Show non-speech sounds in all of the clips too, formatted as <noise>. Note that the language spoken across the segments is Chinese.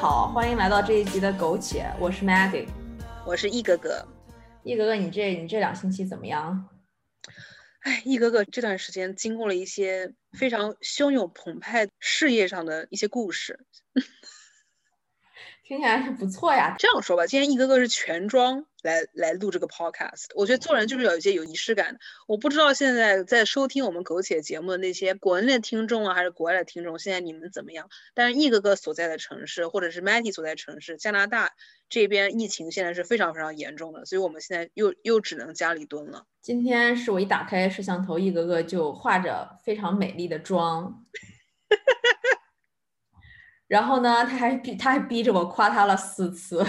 好，欢迎来到这一集的苟且，我是 Maggie，我是易哥哥。易哥哥，你这你这两星期怎么样？哎，易哥哥这段时间经过了一些非常汹涌澎湃事业上的一些故事。听起来是不错呀。这样说吧，今天易哥哥是全装来来录这个 podcast。我觉得做人就是有一些有仪式感的。我不知道现在在收听我们苟且节目的那些国内的听众啊，还是国外的听众，现在你们怎么样？但是易哥哥所在的城市，或者是 Matty 所在城市，加拿大这边疫情现在是非常非常严重的，所以我们现在又又只能家里蹲了。今天是我一打开摄像头，易哥哥就化着非常美丽的妆。<laughs> 然后呢，他还逼他还逼着我夸他了四次，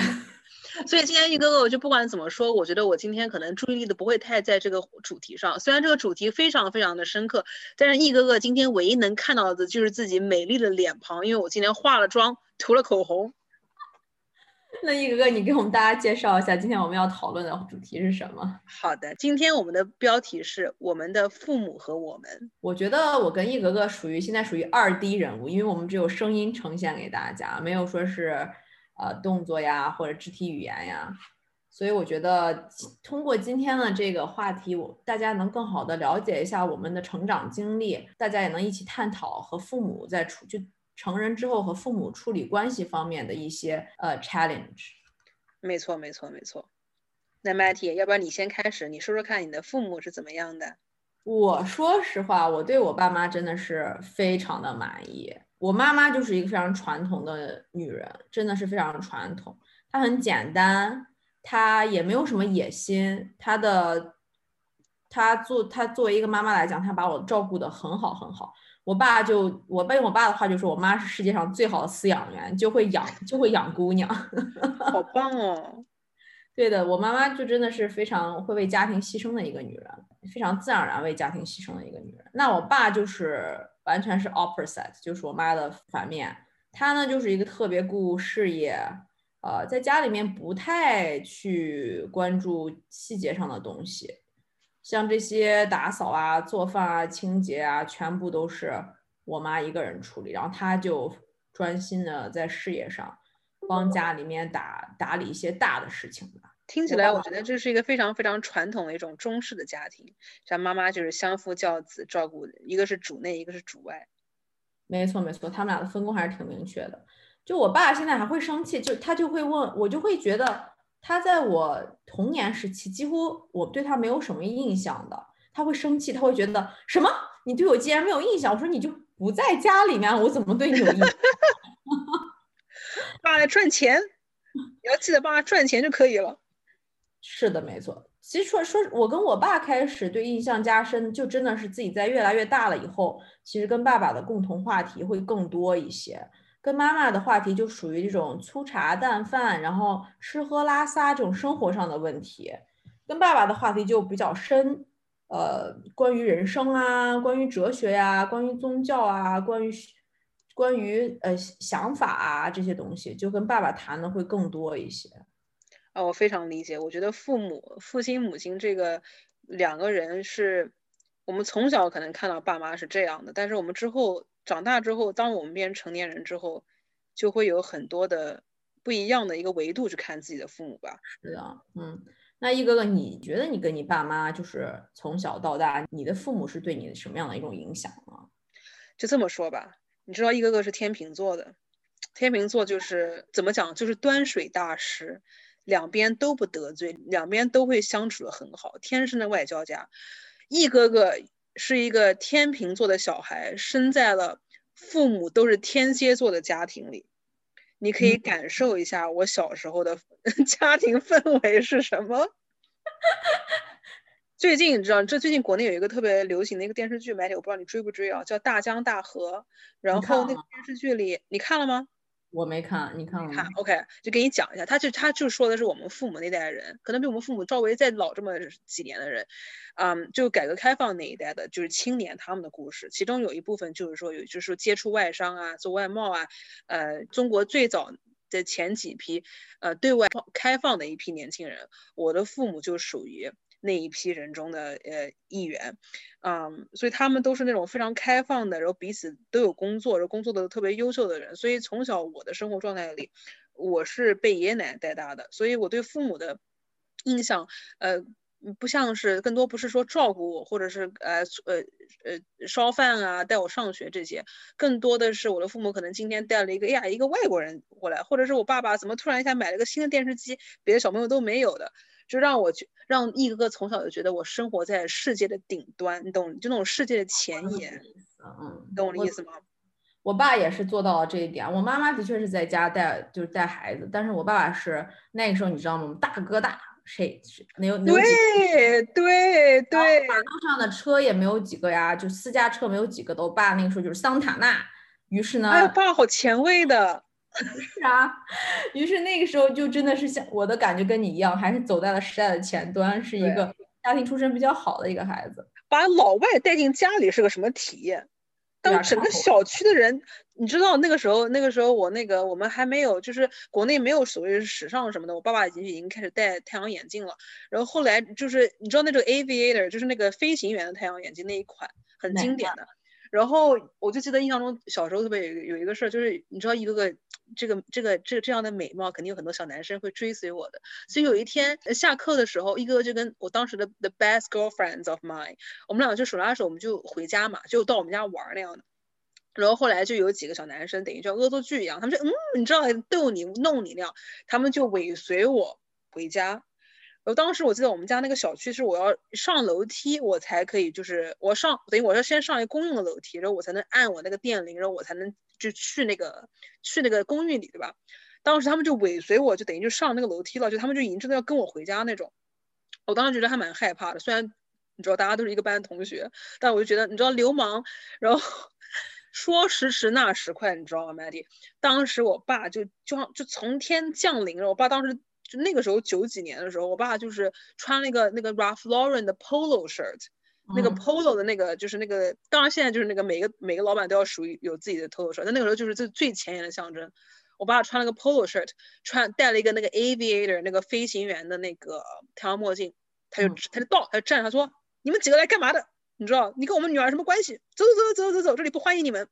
所以今天一哥哥，我就不管怎么说，我觉得我今天可能注意力的不会太在这个主题上。虽然这个主题非常非常的深刻，但是易哥哥今天唯一能看到的就是自己美丽的脸庞，因为我今天化了妆，涂了口红。那一哥哥，你给我们大家介绍一下，今天我们要讨论的主题是什么？好的，今天我们的标题是我们的父母和我们。我觉得我跟一哥哥属于现在属于二 D 人物，因为我们只有声音呈现给大家，没有说是呃动作呀或者肢体语言呀，所以我觉得通过今天的这个话题，我大家能更好的了解一下我们的成长经历，大家也能一起探讨和父母在处就。成人之后和父母处理关系方面的一些呃 challenge，没错没错没错。那 Matty，要不然你先开始，你说说看你的父母是怎么样的？我说实话，我对我爸妈真的是非常的满意。我妈妈就是一个非常传统的女人，真的是非常传统。她很简单，她也没有什么野心。她的，她做她作为一个妈妈来讲，她把我照顾的很好很好。我爸就我用我爸的话就说，我妈是世界上最好的饲养员，就会养就会养姑娘，<laughs> 好棒哦。对的，我妈妈就真的是非常会为家庭牺牲的一个女人，非常自然而然为家庭牺牲的一个女人。那我爸就是完全是 opposite，就是我妈的反面。他呢就是一个特别顾事业，呃，在家里面不太去关注细节上的东西。像这些打扫啊、做饭啊、清洁啊，全部都是我妈一个人处理，然后她就专心的在事业上，帮家里面打打理一些大的事情吧。听起来我觉得这是一个非常非常传统的一种中式的家庭，像妈妈就是相夫教子，照顾一个是主内，一个是主外。没错没错，他们俩的分工还是挺明确的。就我爸现在还会生气，就他就会问我，就会觉得。他在我童年时期，几乎我对他没有什么印象的。他会生气，他会觉得什么？你对我竟然没有印象？我说你就不在家里面，我怎么对你有印象？<laughs> 爸来赚钱，你要记得帮他赚钱就可以了。是的，没错。其实说说，我跟我爸开始对印象加深，就真的是自己在越来越大了以后，其实跟爸爸的共同话题会更多一些。跟妈妈的话题就属于这种粗茶淡饭，然后吃喝拉撒这种生活上的问题。跟爸爸的话题就比较深，呃，关于人生啊，关于哲学呀，关于宗教啊，关于关于呃想法啊这些东西，就跟爸爸谈的会更多一些。啊，我非常理解。我觉得父母、父亲、母亲这个两个人是我们从小可能看到爸妈是这样的，但是我们之后。长大之后，当我们变成成年人之后，就会有很多的不一样的一个维度去看自己的父母吧。是的，嗯，那一哥哥，你觉得你跟你爸妈就是从小到大，你的父母是对你什么样的一种影响呢？就这么说吧，你知道一哥哥是天秤座的，天秤座就是怎么讲，就是端水大师，两边都不得罪，两边都会相处的很好，天生的外交家。一哥哥。是一个天秤座的小孩，生在了父母都是天蝎座的家庭里。你可以感受一下我小时候的 <laughs> 家庭氛围是什么。<laughs> 最近你知道，这最近国内有一个特别流行的一个电视剧，买点我不知道你追不追啊，叫《大江大河》。然后那个电视剧里，你看了吗？我没看，你看了吗？OK，就给你讲一下，他就他就说的是我们父母那代人，可能比我们父母稍微再老这么几年的人，嗯，就改革开放那一代的，就是青年他们的故事。其中有一部分就是说有，就是说接触外商啊，做外贸啊，呃，中国最早的前几批呃对外开放的一批年轻人，我的父母就属于那一批人中的呃一员，嗯，所以他们都是那种非常开放的，然后彼此都有工作，然后工作的特别优秀的人。所以从小我的生活状态里，我是被爷爷奶奶带大的，所以我对父母的印象，呃。不像是更多不是说照顾我，或者是呃呃呃烧饭啊，带我上学这些，更多的是我的父母可能今天带了一个呀一个外国人过来，或者是我爸爸怎么突然一下买了个新的电视机，别的小朋友都没有的，就让我去让一个个从小就觉得我生活在世界的顶端，你懂？就那种世界的前沿，嗯，懂我的意思吗？我爸也是做到了这一点，我妈妈的确是在家带就是带孩子，但是我爸爸是那个时候你知道吗？大哥大。谁是没有？对对对，马路上的车也没有几个呀，就私家车没有几个。我爸那个时候就是桑塔纳，于是呢，哎，爸好前卫的，是啊，于是那个时候就真的是像我的感觉跟你一样，还是走在了时代的前端，是一个家庭出身比较好的一个孩子。把老外带进家里是个什么体验？当整个小区的人，你知道那个时候，那个时候我那个我们还没有，就是国内没有所谓时尚什么的。我爸爸已经已经开始戴太阳眼镜了。然后后来就是你知道那种 aviator，就是那个飞行员的太阳眼镜那一款，很经典的。然后我就记得印象中小时候特别有有一个事儿，就是你知道一个个这个这个这这样的美貌，肯定有很多小男生会追随我的。所以有一天下课的时候，一哥就跟我当时的 the best girlfriends of mine，我们俩就手拉手，我们就回家嘛，就到我们家玩那样的。然后后来就有几个小男生，等于像恶作剧一样，他们就嗯，你知道逗你弄你那样，他们就尾随我回家。然后当时我记得我们家那个小区是我要上楼梯，我才可以，就是我上等于我要先上一个公用的楼梯，然后我才能按我那个电铃，然后我才能就去那个去那个公寓里，对吧？当时他们就尾随我，就等于就上那个楼梯了，就他们就已经真的要跟我回家那种。我当时觉得还蛮害怕的，虽然你知道大家都是一个班同学，但我就觉得你知道流氓，然后。说时迟那时快，你知道吗，Maddy？当时我爸就就就从天降临了。我爸当时就那个时候九几年的时候，我爸就是穿了一个那个 Ralph Lauren 的 Polo shirt，那个 Polo 的那个就是那个，当然现在就是那个每个每个老板都要属于有自己的 Polo shirt，但那个时候就是最最前沿的象征。我爸穿了个 Polo shirt，穿戴了一个那个 Aviator 那个飞行员的那个太阳墨镜，他就他就到他就站他说：“你们几个来干嘛的？”你知道你跟我们女儿什么关系？走走走走走走，这里不欢迎你们。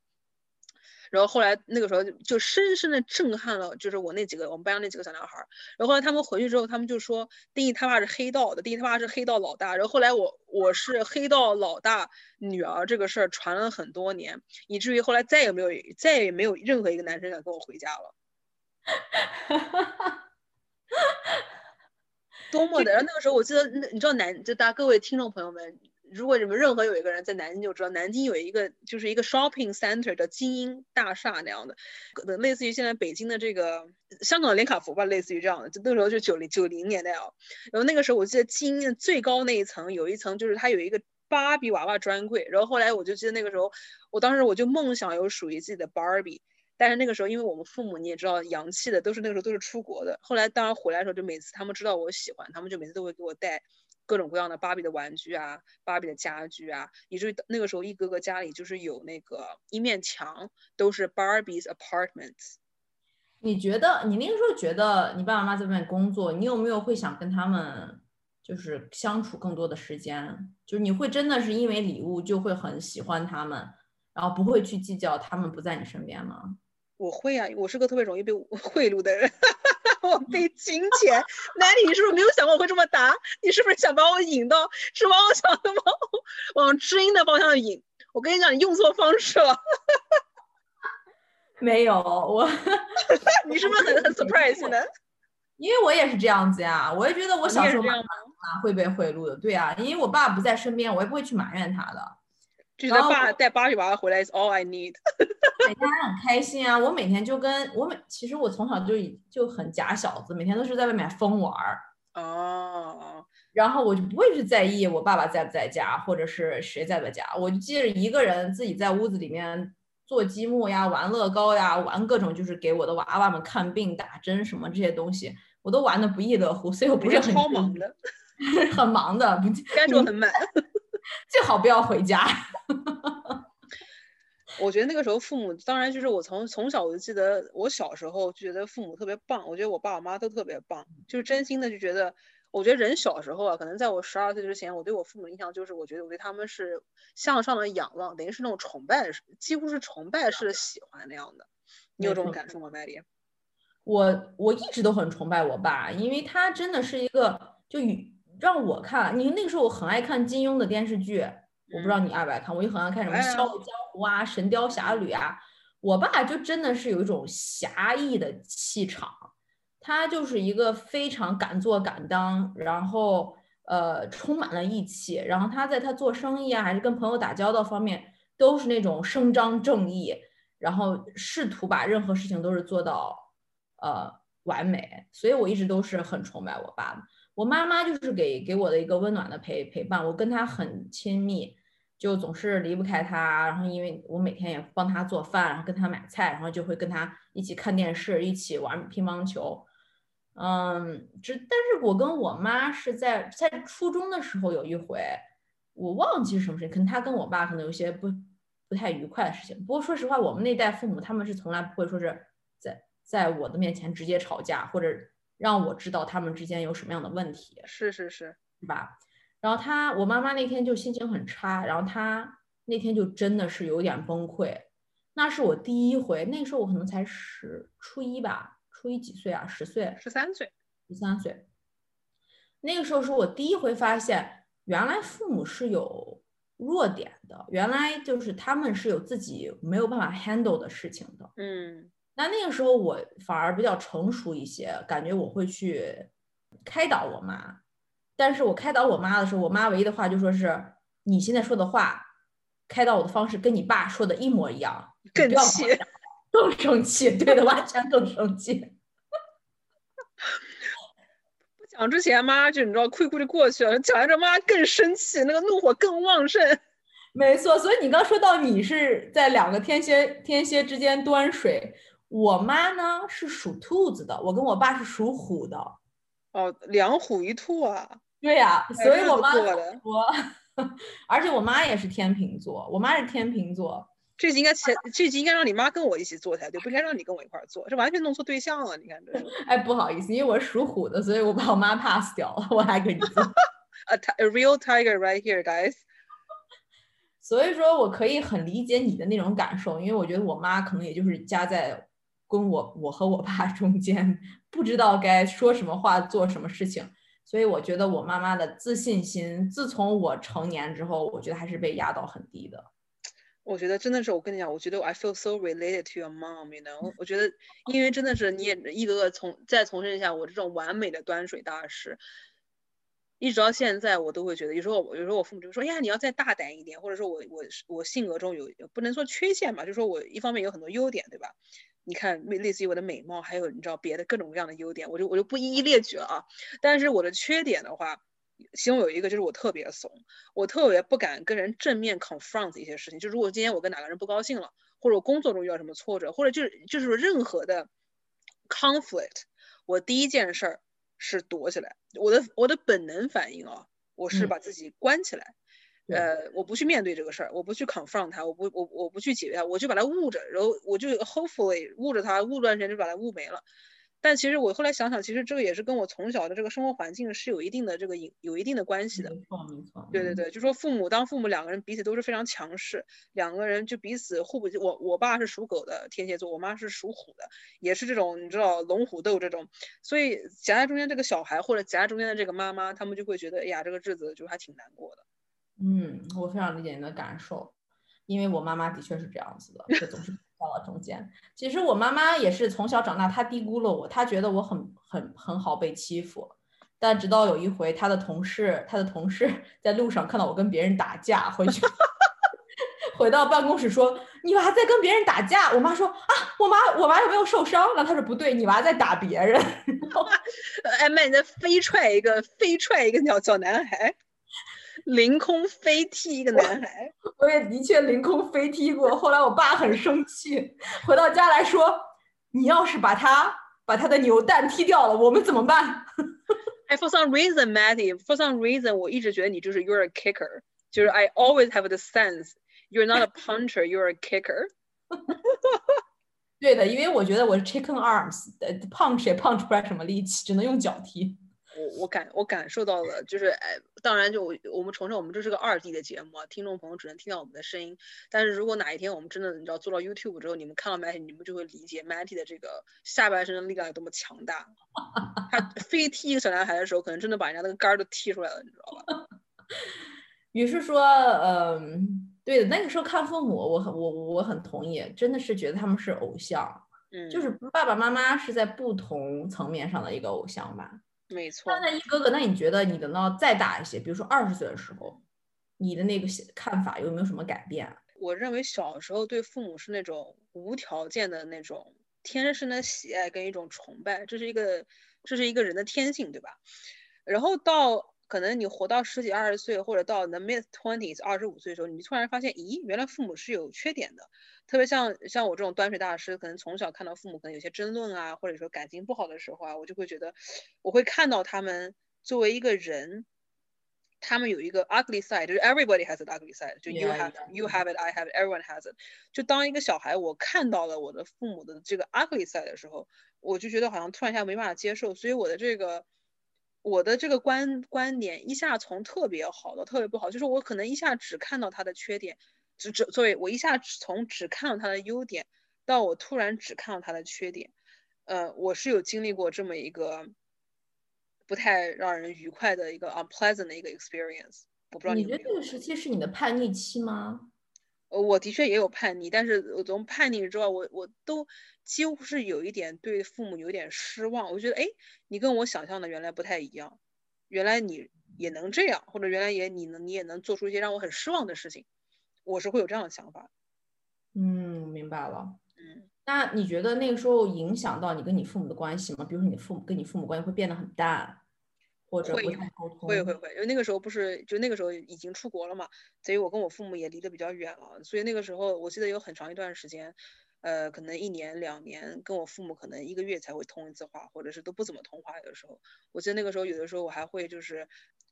然后后来那个时候就深深的震撼了，就是我那几个我们班上那几个小男孩。然后后来他们回去之后，他们就说丁义他爸是黑道的，丁义他爸是黑道老大。然后后来我我是黑道老大女儿这个事儿传了很多年，以至于后来再也没有再也没有任何一个男生敢跟我回家了。<laughs> 多么的！然后那个时候我记得，那你知道男就大家各位听众朋友们。如果你们任何有一个人在南京就知道，南京有一个就是一个 shopping center 的精英大厦那样的，可能类似于现在北京的这个香港的连卡佛吧，类似于这样的。就那时候就九零九零年代啊，然后那个时候我记得精英最高那一层有一层就是它有一个芭比娃娃专柜，然后后来我就记得那个时候，我当时我就梦想有属于自己的芭比，但是那个时候因为我们父母你也知道洋气的都是那个时候都是出国的，后来当然回来的时候就每次他们知道我喜欢，他们就每次都会给我带。各种各样的芭比的玩具啊，芭比的家具啊，以至于那个时候一哥哥家里就是有那个一面墙都是 Barbie's apartment。你觉得你那个时候觉得你爸爸妈妈在外面工作，你有没有会想跟他们就是相处更多的时间？就是你会真的是因为礼物就会很喜欢他们，然后不会去计较他们不在你身边吗？我会啊，我是个特别容易被 <laughs> 贿赂的人。<laughs> 我被金钱，那你是不是没有想过我会这么答？你是不是想把我引到，是把我想的往往知音的方向引？我跟你讲，你用错方式了。没有我，<laughs> 你是不是很很 surprise 呢？因为我也是这样子呀，我也觉得我小时候哪会被贿赂的。对呀，因为我爸不在身边，我也不会去埋怨他的。就是爸带芭比娃娃回来，is all I need。<laughs> 每天还很开心啊！我每天就跟我每，其实我从小就就很假小子，每天都是在外面疯玩儿。哦。然后我就不会去在意我爸爸在不在家，或者是谁在不在家。我就记着一个人自己在屋子里面做积木呀、玩乐高呀、玩各种就是给我的娃娃们看病、打针什么这些东西，我都玩的不亦乐乎。所以我不是很超忙的，<laughs> 很忙的，不该说很满。最好不要回家。我觉得那个时候父母，当然就是我从从小我就记得，我小时候就觉得父母特别棒。我觉得我爸我妈都特别棒，就是真心的就觉得我觉得人小时候啊，可能在我十二岁之前，我对我父母的印象就是，我觉得我对他们是向上的仰望，等于是那种崇拜式，几乎是崇拜式的喜欢那样的。你有这种感受吗，麦丽？我我一直都很崇拜我爸，因为他真的是一个，就让我看，你那个时候我很爱看金庸的电视剧，我不知道你爱不爱看，我就很爱看什么《笑傲江湖》啊，《神雕侠侣》啊。我爸就真的是有一种侠义的气场，他就是一个非常敢做敢当，然后呃充满了义气，然后他在他做生意啊，还是跟朋友打交道方面，都是那种声张正义，然后试图把任何事情都是做到呃完美，所以我一直都是很崇拜我爸的。我妈妈就是给给我的一个温暖的陪陪伴，我跟她很亲密。就总是离不开她，然后因为我每天也帮她做饭，然后跟她买菜，然后就会跟她一起看电视，一起玩乒乓球。嗯，这但是我跟我妈是在在初中的时候有一回，我忘记是什么事情，可能她跟我爸可能有些不不太愉快的事情。不过说实话，我们那代父母他们是从来不会说是在在我的面前直接吵架，或者让我知道他们之间有什么样的问题。是是是，是吧？然后他，我妈妈那天就心情很差，然后他那天就真的是有点崩溃。那是我第一回，那时候我可能才十初一吧，初一几岁啊？十岁？十三岁？十三岁。那个时候是我第一回发现，原来父母是有弱点的，原来就是他们是有自己没有办法 handle 的事情的。嗯。那那个时候我反而比较成熟一些，感觉我会去开导我妈。但是我开导我妈的时候，我妈唯一的话就说是：“你现在说的话，开导我的方式跟你爸说的一模一样，更气，更生气，对的，完全更生气。<laughs> 不讲之前，妈就你知道，哭哭就过去了；讲完这，妈更生气，那个怒火更旺盛。没错，所以你刚说到你是在两个天蝎天蝎之间端水，我妈呢是属兔子的，我跟我爸是属虎的。哦，两虎一兔啊。对呀，所以我妈我，<laughs> 而且我妈也是天秤座，我妈是天秤座。这集应该前，这集应该让你妈跟我一起做才对，不应该让你跟我一块儿做，这完全弄错对象了。你看这。哎，不好意思，因为我是属虎的，所以我把我妈 pass 掉了，我还跟你做。<laughs> A real tiger right here, guys。<laughs> 所以说我可以很理解你的那种感受，因为我觉得我妈可能也就是夹在跟我我和我爸 <laughs> 中间，不知道该说什么话，做什么事情。所以我觉得我妈妈的自信心，自从我成年之后，我觉得还是被压到很低的。我觉得真的是，我跟你讲，我觉得 I feel so related to your mom，you know。我觉得，<laughs> 因为真的是你也一个个从再重申一下，我这种完美的端水大师，一直到现在，我都会觉得，有时候有时候我父母就说，哎呀，你要再大胆一点，或者说我我我性格中有不能说缺陷吧，就说我一方面有很多优点，对吧？你看，类似于我的美貌，还有你知道别的各种各样的优点，我就我就不一一列举了啊。但是我的缺点的话，其中有一个就是我特别怂，我特别不敢跟人正面 confront 一些事情。就如果今天我跟哪个人不高兴了，或者我工作中遇到什么挫折，或者就是就是任何的 conflict，我第一件事儿是躲起来。我的我的本能反应啊，我是把自己关起来。呃，我不去面对这个事儿，我不去 confront 他，我不，我我不去解决他，我就把它捂着，然后我就 hopefully 捂着它，捂段时间就把它捂没了。但其实我后来想想，其实这个也是跟我从小的这个生活环境是有一定的这个有有一定的关系的。没错没错。对对对，就说父母当父母两个人彼此都是非常强势，两个人就彼此互不。我我爸是属狗的天蝎座，我妈是属虎的，也是这种你知道龙虎斗这种，所以夹在中间这个小孩或者夹在中间的这个妈妈，他们就会觉得，哎呀，这个日子就还挺难过的。嗯，我非常理解你的感受，因为我妈妈的确是这样子的，就总是到了中间。其实我妈妈也是从小长大，她低估了我，她觉得我很很很好被欺负。但直到有一回，她的同事，她的同事在路上看到我跟别人打架，回去 <laughs> 回到办公室说：“你娃在跟别人打架。”我妈说：“啊，我妈我妈有没有受伤？”然后她说：“不对，你娃在打别人。<laughs> ”哎妈，你在飞踹一个飞踹一个小小男孩。凌空飞踢一个男孩，我也的确凌空飞踢过。后来我爸很生气，回到家来说：“你要是把他把他的牛蛋踢掉了，我们怎么办？”哎，for some reason, Matty, for some reason，我一直觉得你就是 you're a kicker，就是 I always have the sense you're not a puncher, you're a kicker。对的，因为我觉得我是 chicken arms，punch 也 punch 不出来什么力气，只能用脚踢。我我感我感受到了，就是哎，当然就我我们重申，我们这是个二 D 的节目啊，听众朋友只能听到我们的声音。但是如果哪一天我们真的你知道做到 YouTube 之后，你们看到 Matty，你们就会理解 Matty 的这个下半身的力量有多么强大。他 <laughs> 飞踢一个小男孩的时候，可能真的把人家那个杆儿都踢出来了，你知道吧？<laughs> 于是说，嗯，对的，那个时候看父母，我很我我很同意，真的是觉得他们是偶像，嗯，就是爸爸妈妈是在不同层面上的一个偶像吧。没错。那那一哥哥，那你觉得你等到再大一些，比如说二十岁的时候，你的那个看法有没有什么改变？我认为小时候对父母是那种无条件的那种天生的喜爱跟一种崇拜，这是一个这是一个人的天性，对吧？然后到。可能你活到十几二十岁，或者到 the mid twenties 二十五岁的时候，你突然发现，咦，原来父母是有缺点的。特别像像我这种端水大师，可能从小看到父母可能有些争论啊，或者说感情不好的时候啊，我就会觉得，我会看到他们作为一个人，他们有一个 ugly side，就是 everybody has an ugly side，就 you have you have it，I have it，everyone has it。就当一个小孩，我看到了我的父母的这个 ugly side 的时候，我就觉得好像突然一下没办法接受，所以我的这个。我的这个观观点一下从特别好到特别不好，就是我可能一下只看到他的缺点，只只作为，我一下从只看到他的优点，到我突然只看到他的缺点，呃，我是有经历过这么一个不太让人愉快的一个 unpleasant 的一个 experience。我不知道你觉得这个时期是你的叛逆期吗？呃，我的确也有叛逆，但是我从叛逆之外，我我都几乎是有一点对父母有点失望。我觉得，哎，你跟我想象的原来不太一样，原来你也能这样，或者原来也你能你也能做出一些让我很失望的事情，我是会有这样的想法。嗯，明白了。嗯，那你觉得那个时候影响到你跟你父母的关系吗？比如说你父母跟你父母关系会变得很淡？或者会会会会，因为那个时候不是就那个时候已经出国了嘛，所以我跟我父母也离得比较远了，所以那个时候我记得有很长一段时间，呃，可能一年两年跟我父母可能一个月才会通一次话，或者是都不怎么通话。有的时候，我记得那个时候有的时候我还会就是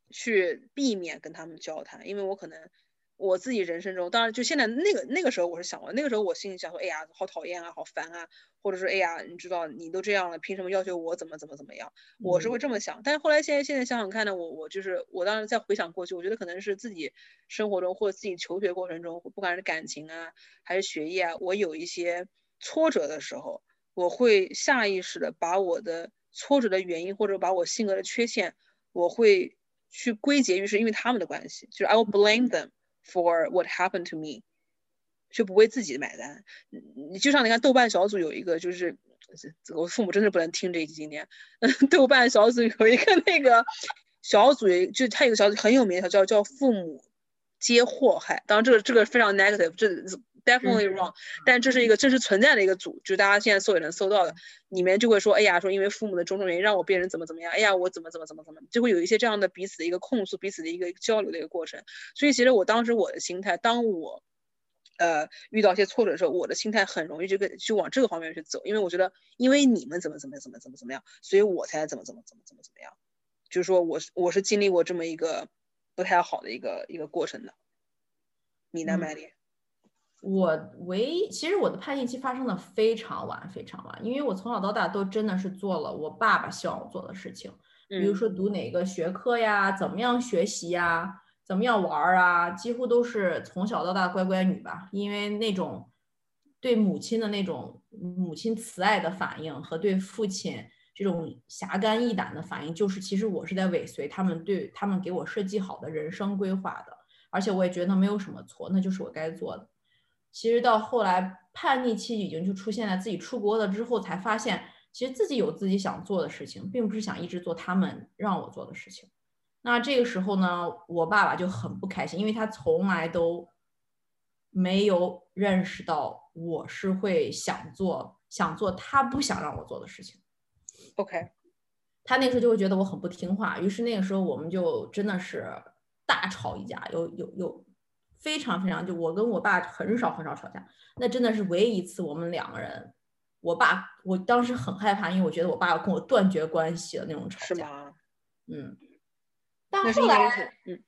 去避免跟他们交谈，因为我可能。我自己人生中，当然就现在那个那个时候，我是想过，那个时候我心里想说，哎呀，好讨厌啊，好烦啊，或者说，哎呀，你知道，你都这样了，凭什么要求我怎么怎么怎么样？我是会这么想。但是后来现在现在想想看呢，我我就是我当时再回想过去，我觉得可能是自己生活中或者自己求学过程中，不管是感情啊还是学业啊，我有一些挫折的时候，我会下意识的把我的挫折的原因或者把我性格的缺陷，我会去归结于是因为他们的关系，就是 I will blame them。For what happened to me，却不为自己买单。你就像你看豆瓣小组有一个，就是我父母真的不能听这一集。今天，<laughs> 豆瓣小组有一个那个小组，就他有个小组很有名，叫叫父母皆祸害。当然，这个这个非常 negative，这。Definitely wrong，但这是一个真实存在的一个组，就大家现在搜也能搜到的，里面就会说，哎呀，说因为父母的种种原因让我变成怎么怎么样，哎呀，我怎么怎么怎么怎么，就会有一些这样的彼此的一个控诉，彼此的一个交流的一个过程。所以其实我当时我的心态，当我呃遇到一些挫折的时候，我的心态很容易就跟就往这个方面去走，因为我觉得因为你们怎么怎么怎么怎么怎么样，所以我才怎么怎么怎么怎么怎么样，就是说我是我是经历过这么一个不太好的一个一个过程的。你呢，麦丽？我唯一其实我的叛逆期发生的非常晚，非常晚，因为我从小到大都真的是做了我爸爸希望我做的事情，比如说读哪个学科呀，怎么样学习呀，怎么样玩啊，几乎都是从小到大乖乖女吧。因为那种对母亲的那种母亲慈爱的反应和对父亲这种侠肝义胆的反应，就是其实我是在尾随他们对他们给我设计好的人生规划的，而且我也觉得没有什么错，那就是我该做的。其实到后来叛逆期已经就出现在自己出国了之后，才发现其实自己有自己想做的事情，并不是想一直做他们让我做的事情。那这个时候呢，我爸爸就很不开心，因为他从来都没有认识到我是会想做想做他不想让我做的事情。OK，他那时候就会觉得我很不听话，于是那个时候我们就真的是大吵一架，有有有。非常非常，就我跟我爸很少很少吵架，那真的是唯一一次我们两个人，我爸我当时很害怕，因为我觉得我爸要跟我断绝关系的那种吵架。是吗？嗯。但后来，嗯，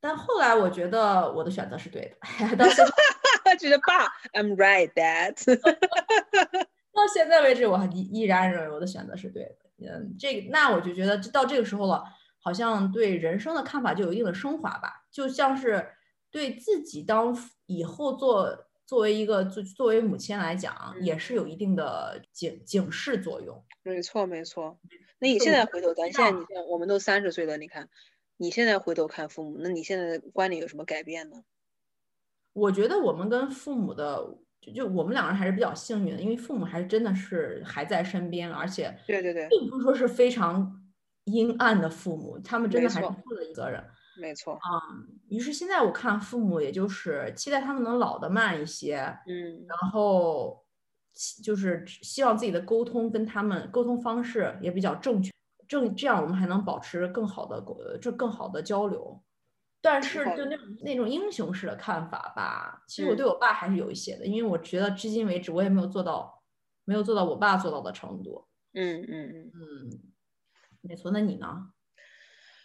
但后来我觉得我的选择是对的。<laughs> <laughs> 觉得爸，I'm right, Dad。<laughs> 到现在为止，我还依依然认为我的选择是对的。嗯，这个那我就觉得到这个时候了，好像对人生的看法就有一定的升华吧，就像是对自己当以后做作为一个作作为母亲来讲，也是有一定的警警示作用。没错，没错。那你现在回头咱，现在你看我们都三十岁了，你看你现在回头看父母，那你现在的观点有什么改变呢？我觉得我们跟父母的。就就我们两个人还是比较幸运的，因为父母还是真的是还在身边，而且对对对，并不是说是非常阴暗的父母，他们真的还是负了一责任。没错啊，于是现在我看父母，也就是期待他们能老得慢一些，嗯，然后就是希望自己的沟通跟他们沟通方式也比较正确，正这样我们还能保持更好的沟，就更好的交流。但是就那种那种英雄式的看法吧，其实我对我爸还是有一些的，因为我觉得至今为止我也没有做到，没有做到我爸做到的程度。嗯嗯嗯嗯，没错。那你呢？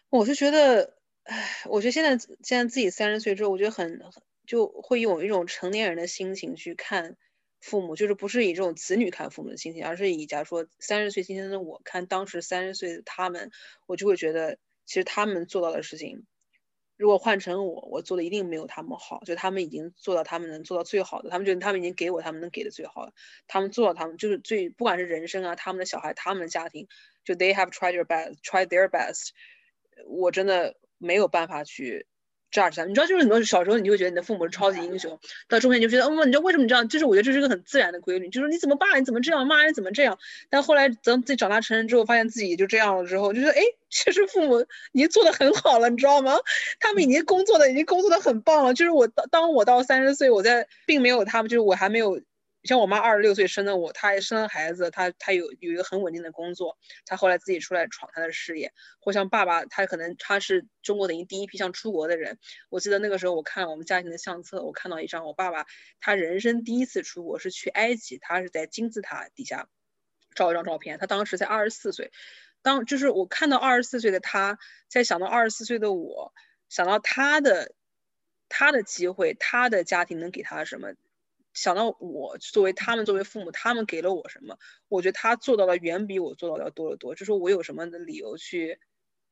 我是觉得，唉，我觉得现在现在自己三十岁之后，我觉得很就会用一种成年人的心情去看父母，就是不是以这种子女看父母的心情，而是以假如说三十岁今天的我看当时三十岁的他们，我就会觉得其实他们做到的事情。如果换成我，我做的一定没有他们好。就他们已经做到他们能做到最好的，他们觉得他们已经给我他们能给的最好的，他们做到他们就是最，不管是人生啊，他们的小孩，他们的家庭，就 they have tried their best，tried their best。我真的没有办法去。judge 他，你知道，就是很多小时候你就会觉得你的父母是超级英雄，到中年就觉得，嗯，你知道为什么这样？就是我觉得这是个很自然的规律，就是你怎么爸你怎么这样，骂人怎么这样。但后来等自己长大成人之后，发现自己就这样了之后，就说，哎，其实父母已经做的很好了，你知道吗？他们已经工作的已经工作的很棒了。就是我当当我到三十岁，我在并没有他们，就是我还没有。像我妈二十六岁生的我，她还生了孩子，她她有有一个很稳定的工作，她后来自己出来闯她的事业。或像爸爸，他可能他是中国等于第一批像出国的人。我记得那个时候，我看我们家庭的相册，我看到一张我爸爸他人生第一次出国是去埃及，他是在金字塔底下照一张照片，他当时才二十四岁。当就是我看到二十四岁的他，在想到二十四岁的我，想到他的他的机会，他的家庭能给他什么？想到我作为他们作为父母，他们给了我什么？我觉得他做到的远比我做到的要多得多。就说我有什么的理由去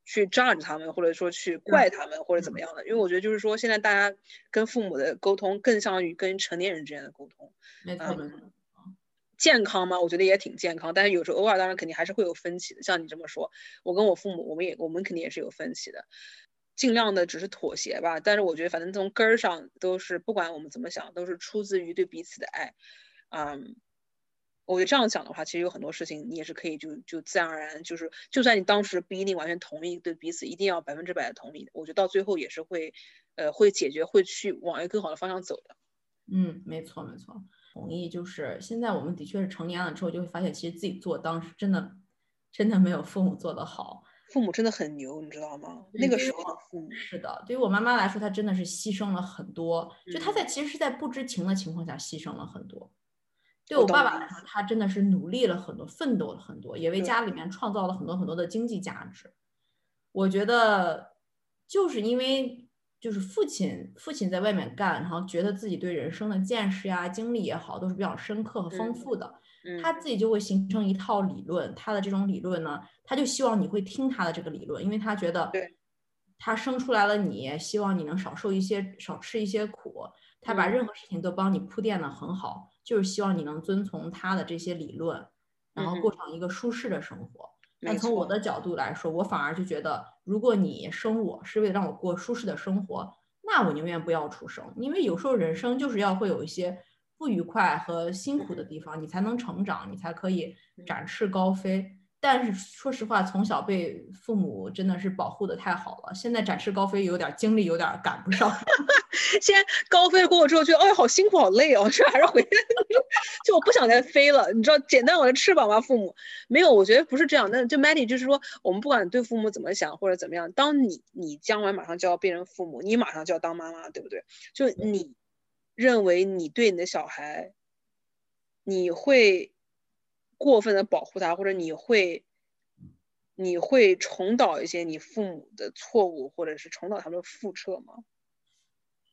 去 judge 他们，或者说去怪他们，或者怎么样的？因为我觉得就是说，现在大家跟父母的沟通更像于跟成年人之间的沟通。嗯，健康吗？我觉得也挺健康，但是有时候偶尔当然肯定还是会有分歧的。像你这么说，我跟我父母，我们也我们肯定也是有分歧的。尽量的只是妥协吧，但是我觉得反正从根儿上都是，不管我们怎么想，都是出自于对彼此的爱。嗯，我觉得这样想的话，其实有很多事情你也是可以就就自然而然，就是就算你当时不一定完全同意，对彼此一定要百分之百的同意，我觉得到最后也是会，呃，会解决，会去往一个更好的方向走的。嗯，没错没错，同意。就是现在我们的确是成年了之后，就会发现其实自己做当时真的真的没有父母做的好。父母真的很牛，你知道吗？那个时候父母是的，对于我妈妈来说，她真的是牺牲了很多。就她在其实是在不知情的情况下牺牲了很多。对我爸爸来说，他真的是努力了很多，奋斗了很多，也为家里面创造了很多很多的经济价值。我觉得就是因为就是父亲父亲在外面干，然后觉得自己对人生的见识呀、经历也好，都是比较深刻和丰富的。他自己就会形成一套理论，他的这种理论呢，他就希望你会听他的这个理论，因为他觉得，他生出来了你，希望你能少受一些，少吃一些苦，他把任何事情都帮你铺垫的很好，就是希望你能遵从他的这些理论，然后过上一个舒适的生活。但从我的角度来说，我反而就觉得，如果你生我是为了让我过舒适的生活，那我宁愿不要出生，因为有时候人生就是要会有一些。不愉快和辛苦的地方，你才能成长，你才可以展翅高飞。但是说实话，从小被父母真的是保护的太好了，现在展翅高飞有点精力有点赶不上。<laughs> 先高飞过之后，觉得哎好辛苦好累哦，是还是回来，就我不想再飞了。你知道，剪断我的翅膀吧，父母没有，我觉得不是这样。那就 Maddie 就是说，我们不管对父母怎么想或者怎么样，当你你将来马上就要变成父母，你马上就要当妈妈，对不对？就你。认为你对你的小孩，你会过分的保护他，或者你会你会重蹈一些你父母的错误，或者是重蹈他们的覆辙吗？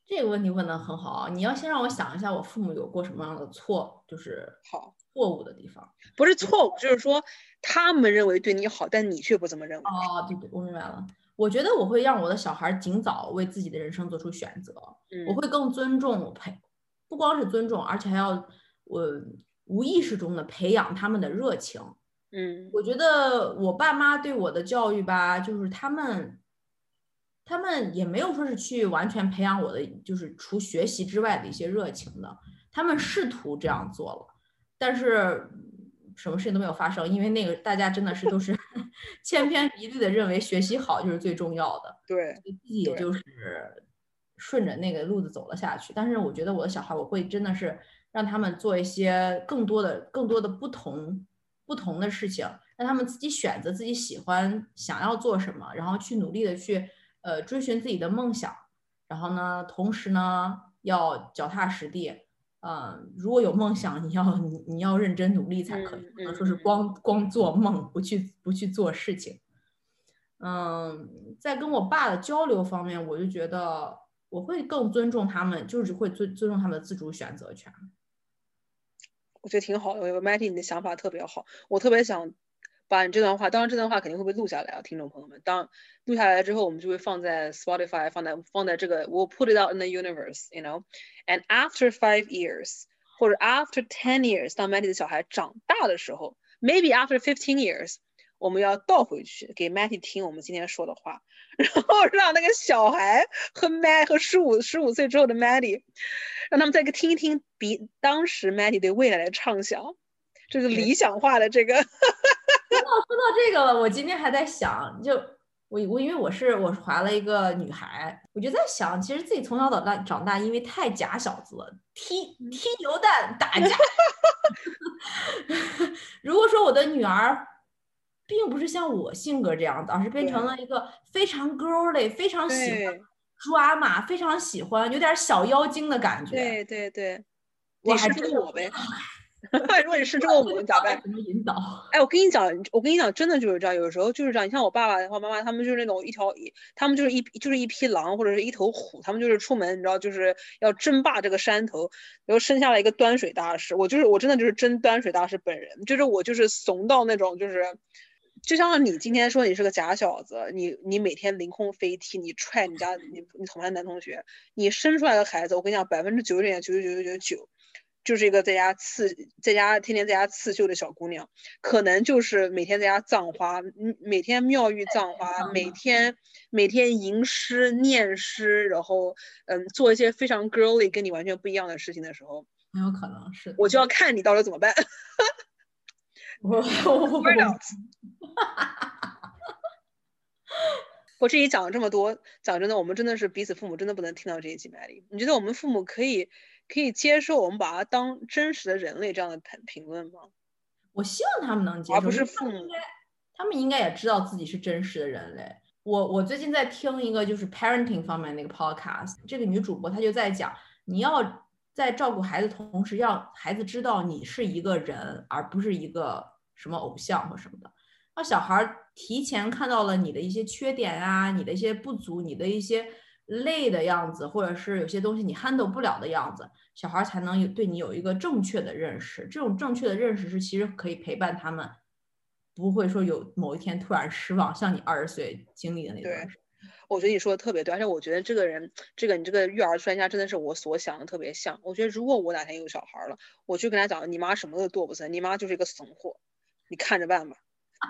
这个问题问的很好啊！你要先让我想一下，我父母有过什么样的错，就是好错误的地方。不是错误，就是说他们认为对你好，但你却不这么认为。哦，对对，我明白了。我觉得我会让我的小孩尽早为自己的人生做出选择。嗯，我会更尊重培，不光是尊重，而且还要我无意识中的培养他们的热情。嗯，我觉得我爸妈对我的教育吧，就是他们。他们也没有说是去完全培养我的，就是除学习之外的一些热情的。他们试图这样做了，但是什么事情都没有发生，因为那个大家真的是都是 <laughs> 千篇一律的认为学习好就是最重要的。对，自己也就是顺着那个路子走了下去。但是我觉得我的小孩，我会真的是让他们做一些更多的、更多的不同不同的事情，让他们自己选择自己喜欢、想要做什么，然后去努力的去。呃，追寻自己的梦想，然后呢，同时呢，要脚踏实地。嗯，如果有梦想，你要你你要认真努力才可以，不能说是光光做梦，不去不去做事情。嗯，在跟我爸的交流方面，我就觉得我会更尊重他们，就是会尊尊重他们的自主选择权。我觉得挺好的，我觉得 Matty 你的想法特别好，我特别想。把你这段话，当然这段话肯定会被录下来啊，听众朋友们。当录下来之后，我们就会放在 Spotify，放在放在这个 we put it out in the universe，you know。And after five years，或者 after ten years，当 Matty 的小孩长大的时候，maybe after fifteen years，我们要倒回去给 Matty 听我们今天说的话，<laughs> 然后让那个小孩和 Matt 和十五十五岁之后的 Matty，让他们再听一听比当时 Matty 对未来的畅想，这个理想化的这个。<laughs> 说到说到这个了，我今天还在想，就我我因为我是我是怀了一个女孩，我就在想，其实自己从小到大长大，因为太假小子了，踢踢牛蛋打架。<laughs> 如果说我的女儿并不是像我性格这样的，而是变成了一个非常 girly，非常喜欢抓马，非常喜欢有点小妖精的感觉。对对对，我还是我呗。<laughs> 如果你是这个我咋办？<laughs> 怎么引导？哎，我跟你讲，我跟你讲，真的就是这样。有时候就是这样。你像我爸爸的话，妈妈他们就是那种一条，他们就是一就是一匹狼或者是一头虎，他们就是出门，你知道，就是要争霸这个山头，然后生下来一个端水大师。我就是我真的就是真端水大师本人，就是我就是怂到那种就是，就像你今天说你是个假小子，你你每天凌空飞踢，你踹你家你你同班男同学，你生出来的孩子，我跟你讲，百分之九十点九九九九九九。就是一个在家刺，在家天天在家刺绣的小姑娘，可能就是每天在家葬花，嗯，每天妙玉葬花，每天每天吟诗念诗，然后嗯，做一些非常 girly 跟你完全不一样的事情的时候，很有可能是，我就要看你到时候怎么办。<laughs> 我 <laughs> <laughs> 我这里讲了这么多，讲真的，我们真的是彼此父母真的不能听到这一集麦里。你觉得我们父母可以？可以接受我们把他当真实的人类这样的评评论吗？我希望他们能接受，而不是父母。他们应该也知道自己是真实的人类。我我最近在听一个就是 parenting 方面那个 podcast，这个女主播她就在讲，你要在照顾孩子同时，让孩子知道你是一个人，而不是一个什么偶像或什么的。那小孩提前看到了你的一些缺点啊，你的一些不足，你的一些。累的样子，或者是有些东西你 handle 不了的样子，小孩才能有对你有一个正确的认识。这种正确的认识是其实可以陪伴他们，不会说有某一天突然失望，像你二十岁经历的那段。对，我觉得你说的特别对，而且我觉得这个人，这个你这个育儿专家真的是我所想的特别像。我觉得如果我哪天有小孩了，我就跟他讲，你妈什么都做不成，你妈就是一个怂货，你看着办吧。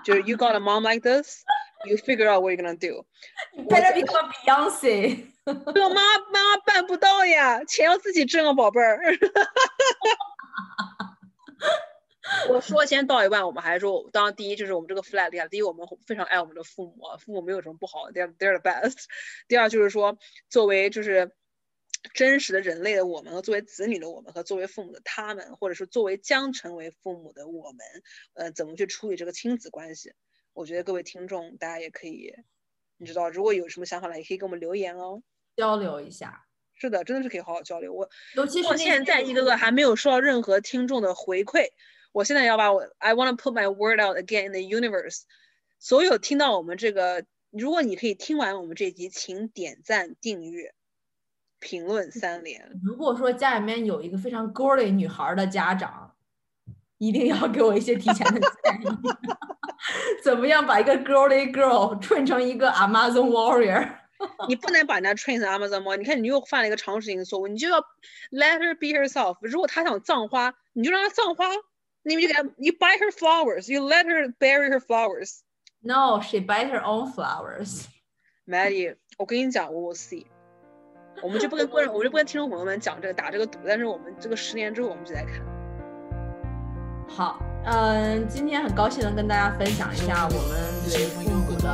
就是 You got a mom like this. You figure out what you're gonna do. Better become Beyonce. 我妈妈妈办不到呀，钱要自己挣啊，宝贝儿。我说先到一半，我们还说，当然第一就是我们这个 flag 下，第一我们非常爱我们的父母，父母没有什么不好的，they're they're the best。第二就是说，作为就是真实的人类的我们和作为子女的我们和作为父母的他们，或者是作为将成为父母的我们，呃，怎么去处理这个亲子关系？我觉得各位听众，大家也可以，你知道，如果有什么想法了，也可以给我们留言哦，交流一下。是的，真的是可以好好交流。我尤其是现在一个个还没有收到任何听众的回馈，我现在要把我 I want to put my word out again in the universe。所有听到我们这个，如果你可以听完我们这集，请点赞订阅，评论三连。如果说家里面有一个非常 girly 女孩的家长，一定要给我一些提前的建议，怎么样把一个 girly girl train 成一个 Amazon warrior？你不能把人家 train 成 Amazon warrior。你看你又犯了一个常识性的错误，你就要 let her be herself。如果她想葬花，你就让她葬花，你们就给她 you buy her flowers，you let her bury her flowers。No, she buy her own flowers. Maddie，我跟你讲，我 will see。我们就不跟观众，我就不跟听众朋友们讲这个打这个赌，但是我们这个十年之后我们就来看。好，嗯，今天很高兴能跟大家分享一下我们对父母的，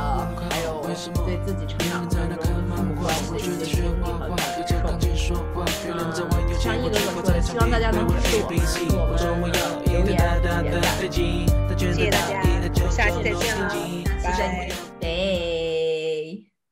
还有对自己成长过程中父母关系的一些经历和感受。嗯，像一哥哥说的，希望大家能支持我们，给我们的留言、点赞。谢谢大家，我们下期再见了，下期再拜见。